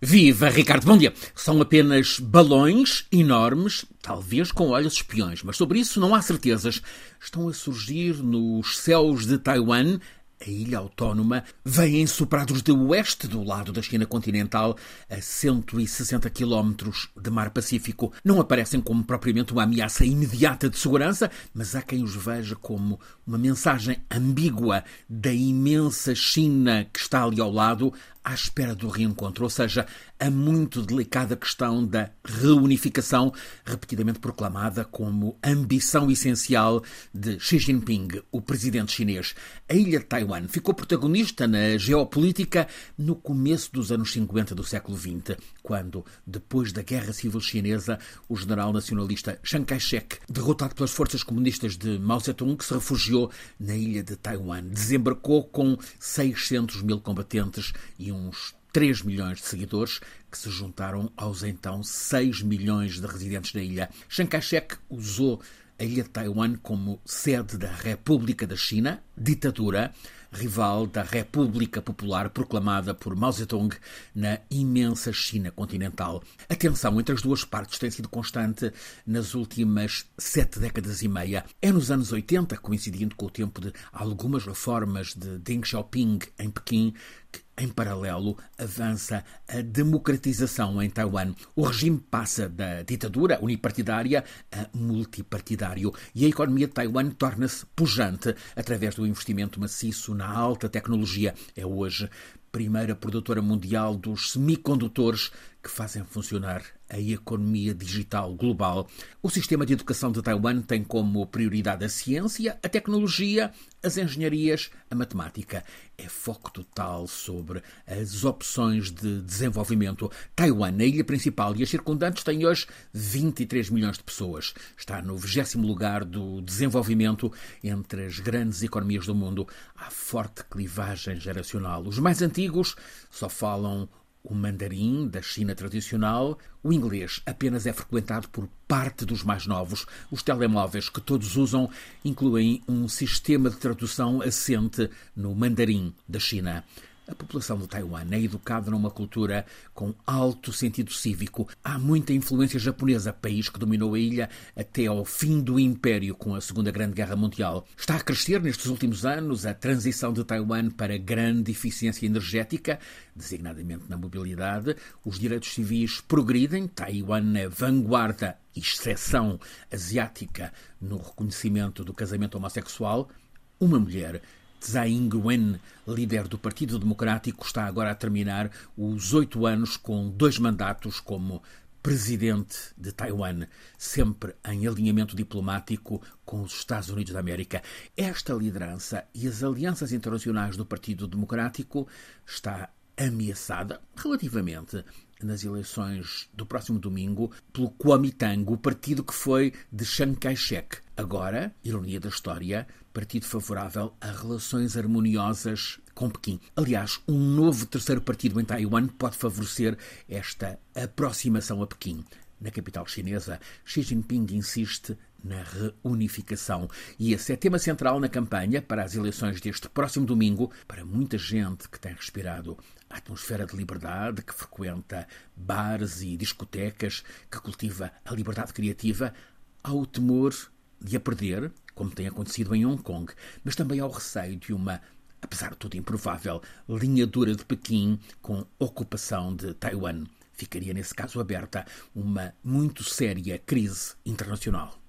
Viva, Ricardo, bom dia. São apenas balões enormes, talvez com olhos espiões, mas sobre isso não há certezas. Estão a surgir nos céus de Taiwan a ilha autónoma, vêm soprados de oeste do lado da China continental, a 160 quilómetros de mar Pacífico. Não aparecem como propriamente uma ameaça imediata de segurança, mas há quem os veja como uma mensagem ambígua da imensa China que está ali ao lado, à espera do reencontro, ou seja, a muito delicada questão da reunificação, repetidamente proclamada como ambição essencial de Xi Jinping, o presidente chinês. A ilha de Taiwan ficou protagonista na geopolítica no começo dos anos 50 do século XX, quando, depois da Guerra Civil Chinesa, o general nacionalista Chiang Kai-shek, derrotado pelas forças comunistas de Mao Zedong, se refugiou na ilha de Taiwan, desembarcou com 600 mil combatentes e um uns 3 milhões de seguidores, que se juntaram aos então 6 milhões de residentes da ilha. Chiang Kai-shek usou a ilha de Taiwan como sede da República da China, ditadura, rival da República Popular proclamada por Mao Zedong na imensa China continental. A tensão entre as duas partes tem sido constante nas últimas sete décadas e meia. É nos anos 80, coincidindo com o tempo de algumas reformas de Deng Xiaoping em Pequim, que em paralelo, avança a democratização em Taiwan. O regime passa da ditadura unipartidária a multipartidário e a economia de Taiwan torna-se pujante através do investimento maciço na alta tecnologia. É hoje primeira produtora mundial dos semicondutores que fazem funcionar a economia digital global. O sistema de educação de Taiwan tem como prioridade a ciência, a tecnologia, as engenharias, a matemática. É foco total sobre as opções de desenvolvimento. Taiwan, a ilha principal e as circundantes, tem hoje 23 milhões de pessoas. Está no 20 lugar do desenvolvimento entre as grandes economias do mundo. Há forte clivagem geracional. Os mais antigos só falam o mandarim da China tradicional, o inglês apenas é frequentado por parte dos mais novos. Os telemóveis que todos usam incluem um sistema de tradução assente no mandarim da China. A população de Taiwan é educada numa cultura com alto sentido cívico. Há muita influência japonesa, país que dominou a ilha até ao fim do Império com a Segunda Grande Guerra Mundial. Está a crescer nestes últimos anos a transição de Taiwan para grande eficiência energética, designadamente na mobilidade. Os direitos civis progridem. Taiwan é vanguarda, exceção asiática, no reconhecimento do casamento homossexual. Uma mulher Tsai Ing-wen, líder do Partido Democrático, está agora a terminar os oito anos com dois mandatos como presidente de Taiwan, sempre em alinhamento diplomático com os Estados Unidos da América. Esta liderança e as alianças internacionais do Partido Democrático está ameaçada relativamente nas eleições do próximo domingo pelo Kuomintang, o partido que foi de Chiang Kai-shek. Agora, ironia da história, partido favorável a relações harmoniosas com Pequim. Aliás, um novo terceiro partido em Taiwan pode favorecer esta aproximação a Pequim. Na capital chinesa, Xi Jinping insiste na reunificação. E esse é tema central na campanha para as eleições deste próximo domingo, para muita gente que tem respirado a atmosfera de liberdade, que frequenta bares e discotecas, que cultiva a liberdade criativa, ao temor de a perder, como tem acontecido em Hong Kong, mas também ao receio de uma apesar de tudo improvável, linha dura de Pequim com ocupação de Taiwan. Ficaria, nesse caso, aberta uma muito séria crise internacional.